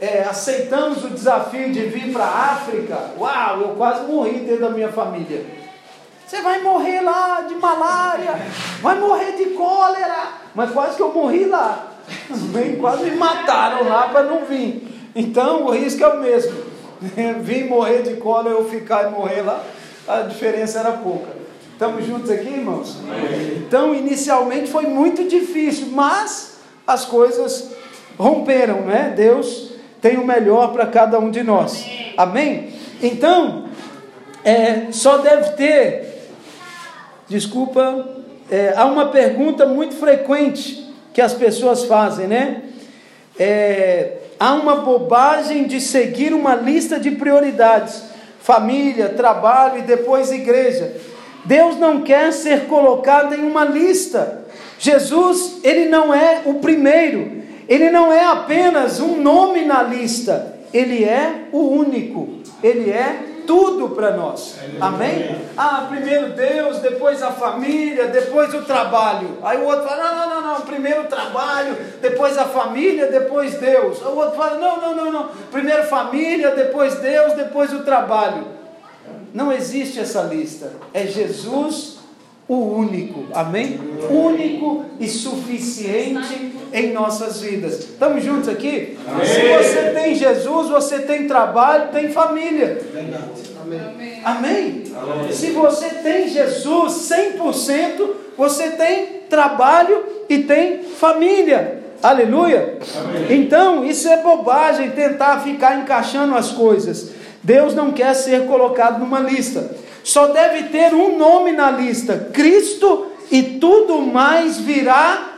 é, aceitamos o desafio de vir para a África, uau, eu quase morri dentro da minha família. Você vai morrer lá de malária, vai morrer de cólera, mas quase que eu morri lá. Bem, quase me mataram lá para não vir. Então o risco é o mesmo. (laughs) Vim morrer de cólera, eu ficar e morrer lá, a diferença era pouca. Estamos juntos aqui, irmãos? Então, inicialmente foi muito difícil, mas as coisas romperam, né? Deus tem o melhor para cada um de nós. Amém? Então, é, só deve ter, desculpa, é, há uma pergunta muito frequente que as pessoas fazem, né? É, há uma bobagem de seguir uma lista de prioridades: família, trabalho e depois igreja. Deus não quer ser colocado em uma lista. Jesus, ele não é o primeiro, ele não é apenas um nome na lista, ele é o único, ele é tudo para nós. Amém? Ah, primeiro Deus, depois a família, depois o trabalho. Aí o outro fala: não, não, não, não, primeiro o trabalho, depois a família, depois Deus. O outro fala: não, não, não, não, primeiro família, depois Deus, depois o trabalho. Não existe essa lista. É Jesus o único, amém? Único e suficiente em nossas vidas. Estamos juntos aqui? Amém. Se você tem Jesus, você tem trabalho, tem família. Amém. Amém? amém? Se você tem Jesus 100%, você tem trabalho e tem família. Aleluia? Então, isso é bobagem tentar ficar encaixando as coisas. Deus não quer ser colocado numa lista só deve ter um nome na lista: Cristo, e tudo mais virá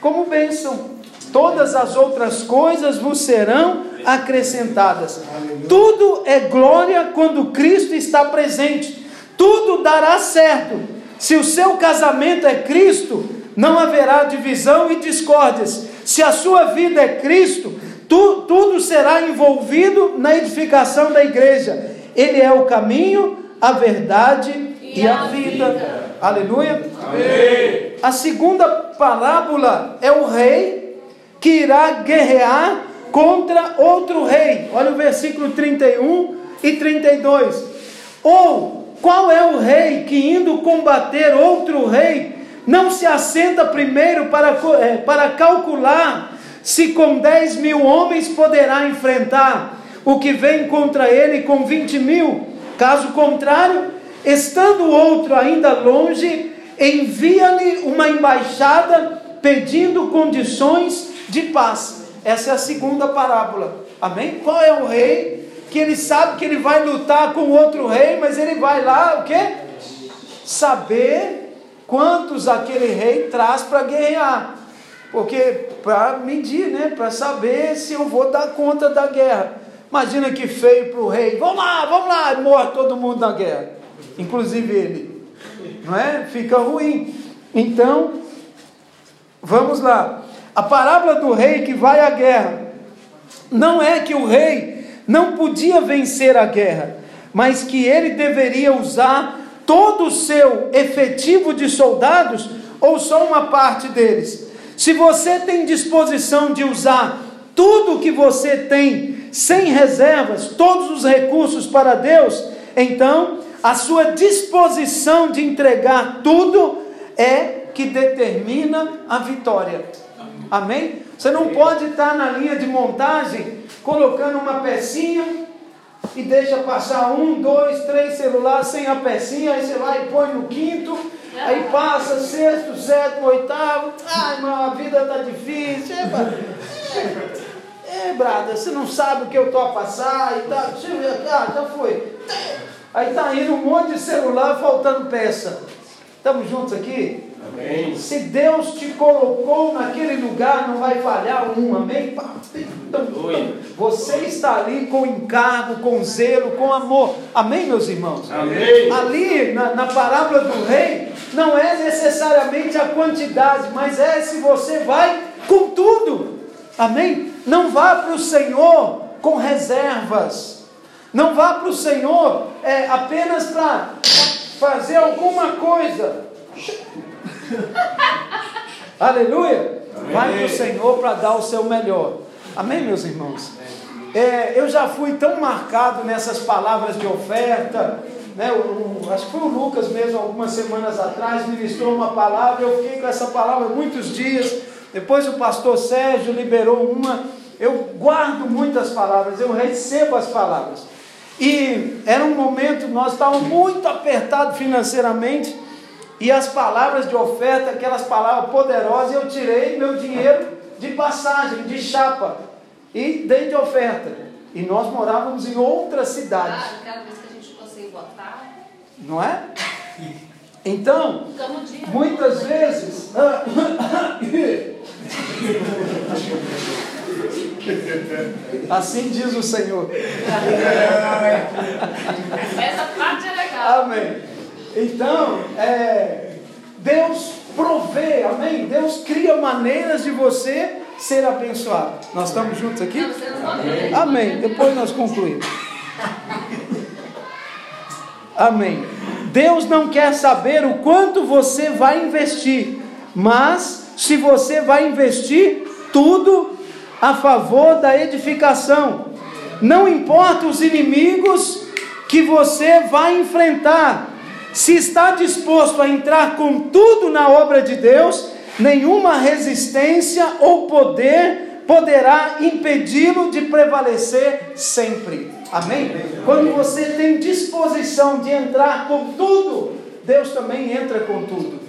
como bênção. Todas as outras coisas vos serão acrescentadas. Tudo é glória quando Cristo está presente. Tudo dará certo. Se o seu casamento é Cristo, não haverá divisão e discórdias. Se a sua vida é Cristo, tu, tudo será envolvido na edificação da igreja. Ele é o caminho, a verdade e, e a, vida. vida. Aleluia. Amém. A segunda parábola é o rei que irá guerrear contra outro rei. Olha o versículo 31 e 32. Ou qual é o rei que indo combater outro rei não se assenta primeiro para, é, para calcular se com 10 mil homens poderá enfrentar o que vem contra ele com 20 mil? Caso contrário, estando o outro ainda longe, envia-lhe uma embaixada pedindo condições de paz. Essa é a segunda parábola. Amém? Qual é o rei que ele sabe que ele vai lutar com outro rei, mas ele vai lá o quê? Saber quantos aquele rei traz para guerrear. Porque para medir, né, para saber se eu vou dar conta da guerra. Imagina que feio para o rei. Vamos lá, vamos lá, morre todo mundo na guerra, inclusive ele. Não é? Fica ruim. Então, vamos lá. A parábola do rei que vai à guerra não é que o rei não podia vencer a guerra, mas que ele deveria usar todo o seu efetivo de soldados ou só uma parte deles. Se você tem disposição de usar tudo que você tem sem reservas, todos os recursos para Deus, então a sua disposição de entregar tudo é que determina a vitória. Amém? Você não pode estar na linha de montagem colocando uma pecinha e deixa passar um, dois, três celulares sem a pecinha, aí você vai e põe no quinto, aí passa sexto, sétimo, oitavo, ai, irmão, a vida está difícil. É, brada, você não sabe o que eu estou a passar e tal. Deixa eu ver aqui, ah, já foi. Aí tá indo um monte de celular faltando peça. Estamos juntos aqui? Amém. Se Deus te colocou naquele lugar, não vai falhar um, amém? Você está ali com encargo, com zelo, com amor. Amém, meus irmãos? Amém. Ali, na, na parábola do rei, não é necessariamente a quantidade, mas é se você vai com tudo. Amém? Não vá para o Senhor com reservas. Não vá para o Senhor é, apenas para fazer alguma coisa. (laughs) Aleluia! Vai para o Senhor para dar o seu melhor. Amém, meus irmãos? É, eu já fui tão marcado nessas palavras de oferta. Né, o, o, acho que foi o Lucas mesmo, algumas semanas atrás, ministrou uma palavra. Eu fiquei com essa palavra muitos dias. Depois o pastor Sérgio liberou uma. Eu guardo muitas palavras, eu recebo as palavras. E era um momento, nós estávamos muito apertados financeiramente. E as palavras de oferta, aquelas palavras poderosas, eu tirei meu dinheiro de passagem, de chapa, e dei de oferta. E nós morávamos em outra cidade. Ah, aquela vez que a gente conseguiu botar. Não é? (laughs) Então, muitas vezes. Assim diz o Senhor. Essa parte é legal. Amém. Então, é, Deus provê, amém? Deus cria maneiras de você ser abençoado. Nós estamos juntos aqui? Amém. Depois nós concluímos. Amém. Deus não quer saber o quanto você vai investir, mas se você vai investir tudo a favor da edificação. Não importa os inimigos que você vai enfrentar, se está disposto a entrar com tudo na obra de Deus, nenhuma resistência ou poder poderá impedi-lo de prevalecer sempre. Amém? Quando você tem disposição de entrar com tudo, Deus também entra com tudo.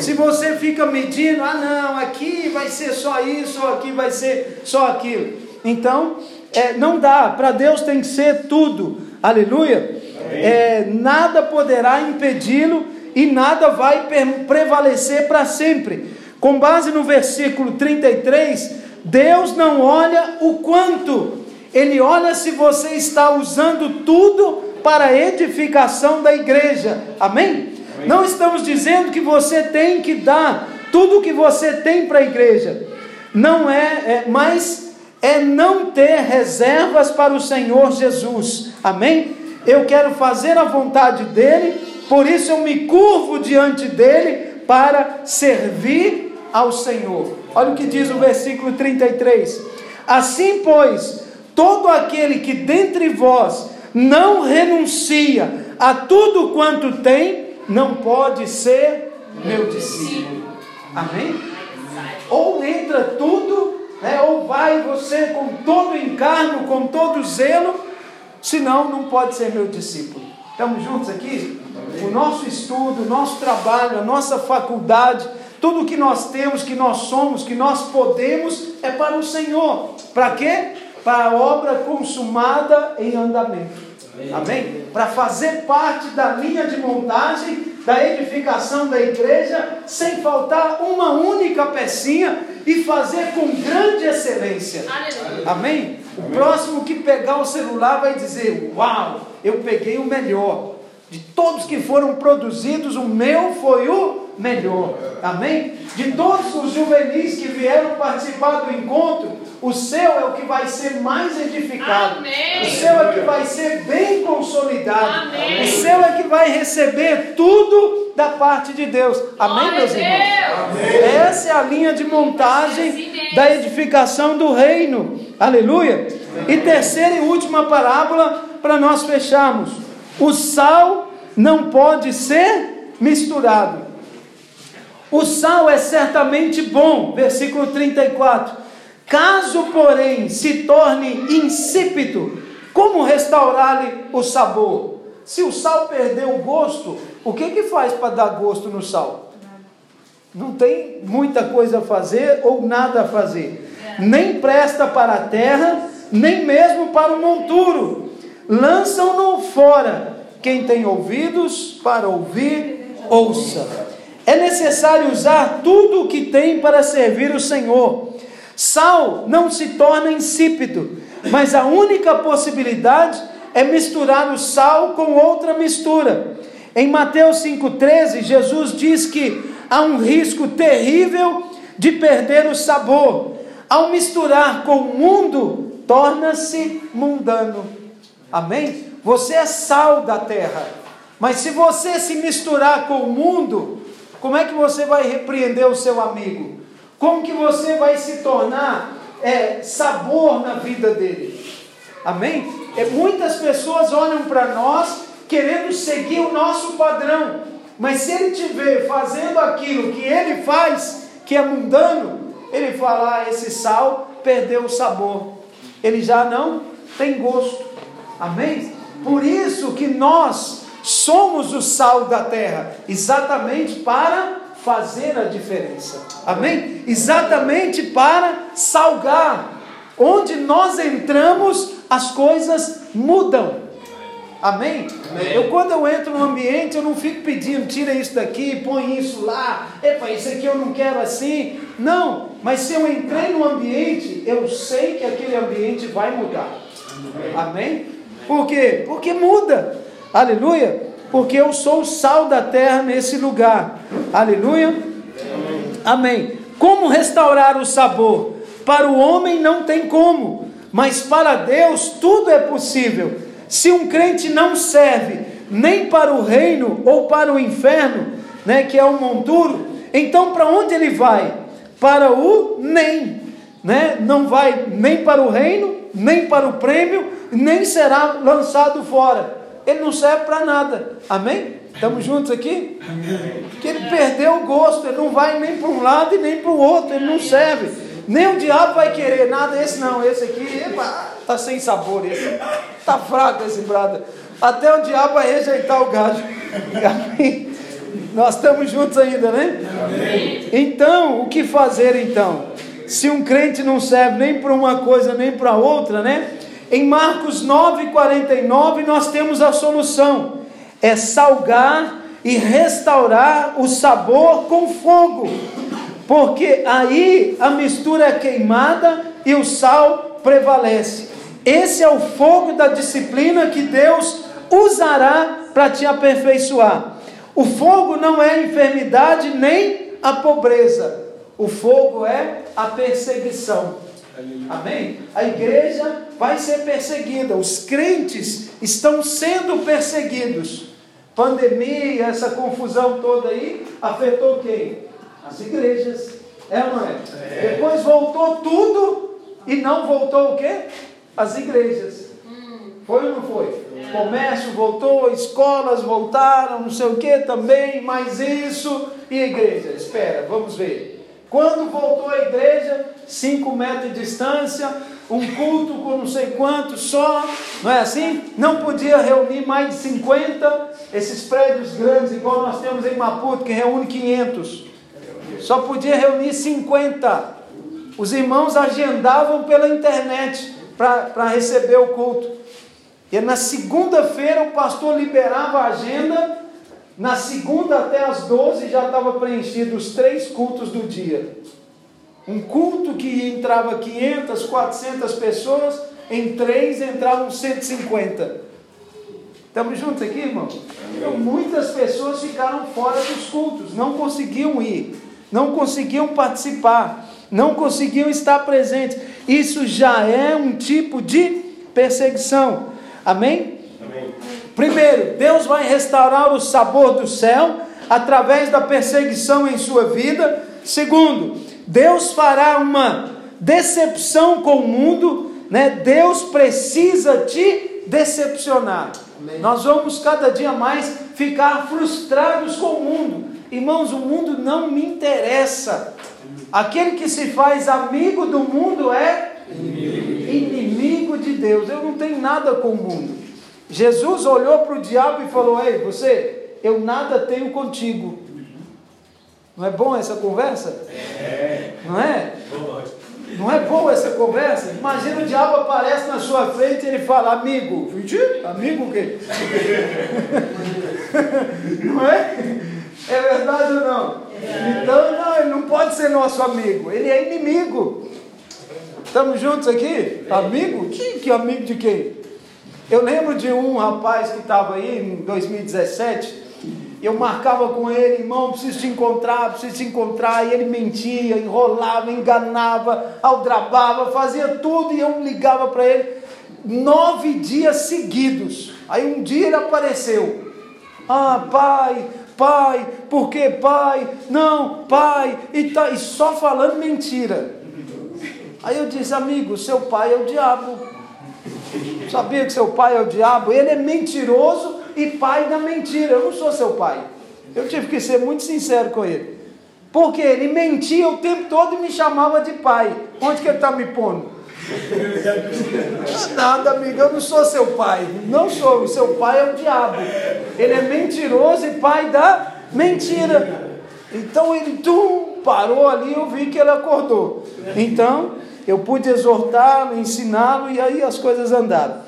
Se você fica medindo, ah não, aqui vai ser só isso, ou aqui vai ser só aquilo. Então, é, não dá, para Deus tem que ser tudo. Aleluia é, nada poderá impedi-lo e nada vai prevalecer para sempre. Com base no versículo 33, Deus não olha o quanto, Ele olha se você está usando tudo para a edificação da igreja. Amém? Amém? Não estamos dizendo que você tem que dar tudo o que você tem para a igreja. Não é, é, mas é não ter reservas para o Senhor Jesus. Amém? eu quero fazer a vontade dele, por isso eu me curvo diante dele para servir ao Senhor. Olha o que diz o versículo 33: Assim, pois, todo aquele que dentre vós não renuncia a tudo quanto tem, não pode ser meu discípulo. Amém? Ou entra tudo, né, ou vai você com todo encargo, com todo zelo Senão, não pode ser meu discípulo. Estamos juntos aqui? O nosso estudo, o nosso trabalho, a nossa faculdade, tudo que nós temos, que nós somos, que nós podemos, é para o Senhor. Para quê? Para a obra consumada em andamento. Amém? Amém? Para fazer parte da linha de montagem, da edificação da igreja, sem faltar uma única pecinha e fazer com grande excelência. Aleluia. Amém? O próximo que pegar o celular vai dizer: Uau, eu peguei o melhor. De todos que foram produzidos, o meu foi o melhor. Amém? De todos os juvenis que vieram participar do encontro, o seu é o que vai ser mais edificado. Amém. O seu é que vai ser bem consolidado. Amém. O seu é que vai receber tudo da parte de Deus. Amém, Glória meus irmãos? Amém. Essa é a linha de montagem da edificação do reino. Aleluia. E terceira e última parábola para nós fecharmos. O sal não pode ser misturado. O sal é certamente bom, versículo 34. Caso, porém, se torne insípido, como restaurar-lhe o sabor? Se o sal perder o gosto, o que que faz para dar gosto no sal? Não tem muita coisa a fazer ou nada a fazer. Nem presta para a terra, nem mesmo para o monturo. Lançam-no fora. Quem tem ouvidos para ouvir, ouça. É necessário usar tudo o que tem para servir o Senhor. Sal não se torna insípido, mas a única possibilidade é misturar o sal com outra mistura. Em Mateus 5,13, Jesus diz que há um risco terrível de perder o sabor. ao misturar com o mundo, torna-se mundano. Amém? Você é sal da terra. Mas se você se misturar com o mundo, como é que você vai repreender o seu amigo? Como que você vai se tornar é, sabor na vida dele? Amém? É, muitas pessoas olham para nós querendo seguir o nosso padrão, mas se ele te vê fazendo aquilo que ele faz, que é mundano, ele fala: ah, esse sal perdeu o sabor, ele já não tem gosto. Amém? Por isso que nós somos o sal da terra, exatamente para fazer a diferença. Amém? Exatamente para salgar. Onde nós entramos, as coisas mudam. Amém? Amém? Eu quando eu entro no ambiente, eu não fico pedindo, tira isso daqui, põe isso lá, epa, isso aqui eu não quero assim. Não, mas se eu entrei no ambiente, eu sei que aquele ambiente vai mudar. Amém? Amém? Por quê? Porque muda. Aleluia. Porque eu sou o sal da terra nesse lugar. Aleluia. Amém. Amém. Como restaurar o sabor? Para o homem não tem como, mas para Deus tudo é possível. Se um crente não serve nem para o reino ou para o inferno, né, que é o monturo, então para onde ele vai? Para o nem, né? Não vai nem para o reino, nem para o prêmio, nem será lançado fora. Ele não serve para nada. Amém? Estamos juntos aqui? Que ele perdeu o gosto, ele não vai nem para um lado e nem para o outro, ele não serve. Nem o diabo vai querer nada, esse não, esse aqui, está sem sabor, esse está fraco esse brada. Até o diabo vai rejeitar o gajo. Amém? Nós estamos juntos ainda, né? Amém. Então, o que fazer então? Se um crente não serve nem para uma coisa nem para outra, né? Em Marcos 9,49 nós temos a solução: é salgar e restaurar o sabor com fogo porque aí a mistura é queimada e o sal prevalece. Esse é o fogo da disciplina que Deus usará para te aperfeiçoar. O fogo não é a enfermidade nem a pobreza, o fogo é a perseguição. Amém? A igreja vai ser perseguida, os crentes estão sendo perseguidos. Pandemia, essa confusão toda aí, afetou quem? as igrejas. É ou não é? é? Depois voltou tudo e não voltou o quê? As igrejas. Foi ou não foi? É. Comércio voltou, escolas voltaram, não sei o que também, mais isso. E a igreja? Espera, vamos ver. Quando voltou a igreja, 5 metros de distância, um culto com não sei quantos só, não é assim? Não podia reunir mais de 50, esses prédios grandes, igual nós temos em Maputo, que reúne 500 só podia reunir 50. Os irmãos agendavam pela internet para receber o culto. E na segunda-feira o pastor liberava a agenda. Na segunda até as 12 já estava preenchido os três cultos do dia. Um culto que entrava 500, 400 pessoas, em três entravam 150. Estamos juntos aqui, irmão? Então, muitas pessoas ficaram fora dos cultos, não conseguiam ir não conseguiam participar, não conseguiam estar presentes. Isso já é um tipo de perseguição. Amém? Primeiro, Deus vai restaurar o sabor do céu através da perseguição em sua vida. Segundo, Deus fará uma decepção com o mundo, né? Deus precisa te decepcionar. Amém. Nós vamos cada dia mais ficar frustrados com o mundo. Irmãos, o mundo não me interessa. Aquele que se faz amigo do mundo é inimigo de Deus. Eu não tenho nada com o mundo. Jesus olhou para o diabo e falou: Ei, você, eu nada tenho contigo. Não é bom essa conversa? É. Não é? Não é boa essa conversa? Imagina o diabo aparece na sua frente e ele fala, amigo. Amigo o quê? não é? É verdade ou não? É. Então, não, ele não pode ser nosso amigo, ele é inimigo. Estamos juntos aqui? Amigo? Que, que amigo de quem? Eu lembro de um rapaz que estava aí em 2017, Eu marcava com ele, irmão, preciso te encontrar, preciso te encontrar. E ele mentia, enrolava, enganava, aldrabava, fazia tudo e eu ligava para ele nove dias seguidos. Aí um dia ele apareceu. Ah, pai, pai, por que pai? Não, pai, e, tá, e só falando mentira. Aí eu disse, amigo, seu pai é o diabo. Sabia que seu pai é o diabo? Ele é mentiroso e pai da mentira. Eu não sou seu pai. Eu tive que ser muito sincero com ele. Porque ele mentia o tempo todo e me chamava de pai. Onde que ele está me pondo? (laughs) Nada, amigo, eu não sou seu pai. Não sou. O seu pai é o diabo. Ele é mentiroso e pai da mentira. Então ele tum, parou ali eu vi que ele acordou. Então eu pude exortá-lo, ensiná-lo e aí as coisas andaram.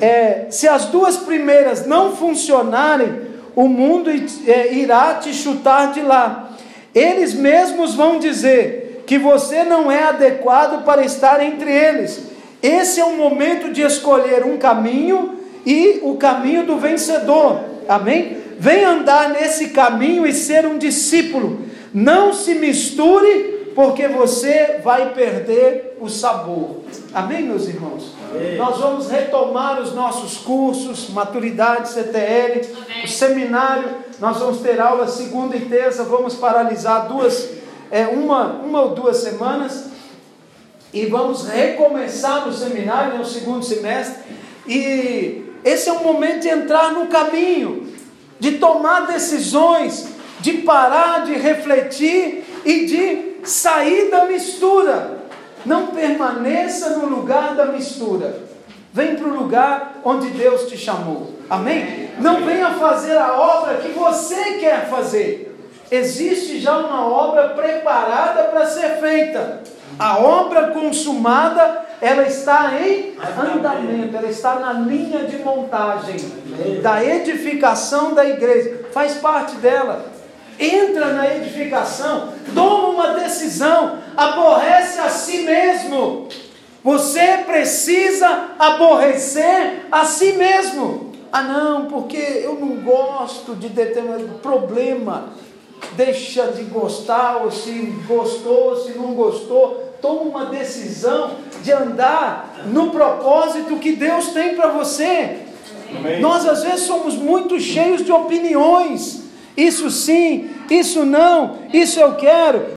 É, se as duas primeiras não funcionarem, o mundo é, irá te chutar de lá. Eles mesmos vão dizer que você não é adequado para estar entre eles. Esse é o momento de escolher um caminho e o caminho do vencedor. Amém? Vem andar nesse caminho e ser um discípulo. Não se misture, porque você vai perder o sabor. Amém, meus irmãos? Amém. Nós vamos retomar os nossos cursos, maturidade, CTL, Amém. o seminário. Nós vamos ter aula segunda e terça. Vamos paralisar duas, é, uma, uma ou duas semanas e vamos recomeçar no seminário no segundo semestre. E esse é o momento de entrar no caminho, de tomar decisões, de parar, de refletir e de sair da mistura. Não permaneça no lugar da mistura. Vem para o lugar onde Deus te chamou. Amém? Não venha fazer a obra que você quer fazer. Existe já uma obra preparada para ser feita. A obra consumada, ela está em andamento, ela está na linha de montagem da edificação da igreja. Faz parte dela entra na edificação, toma uma decisão, aborrece a si mesmo. Você precisa aborrecer a si mesmo. Ah, não, porque eu não gosto de determinado problema. Deixa de gostar, ou se gostou, ou se não gostou. Toma uma decisão de andar no propósito que Deus tem para você. Amém. Nós às vezes somos muito cheios de opiniões isso sim, isso não, isso eu quero.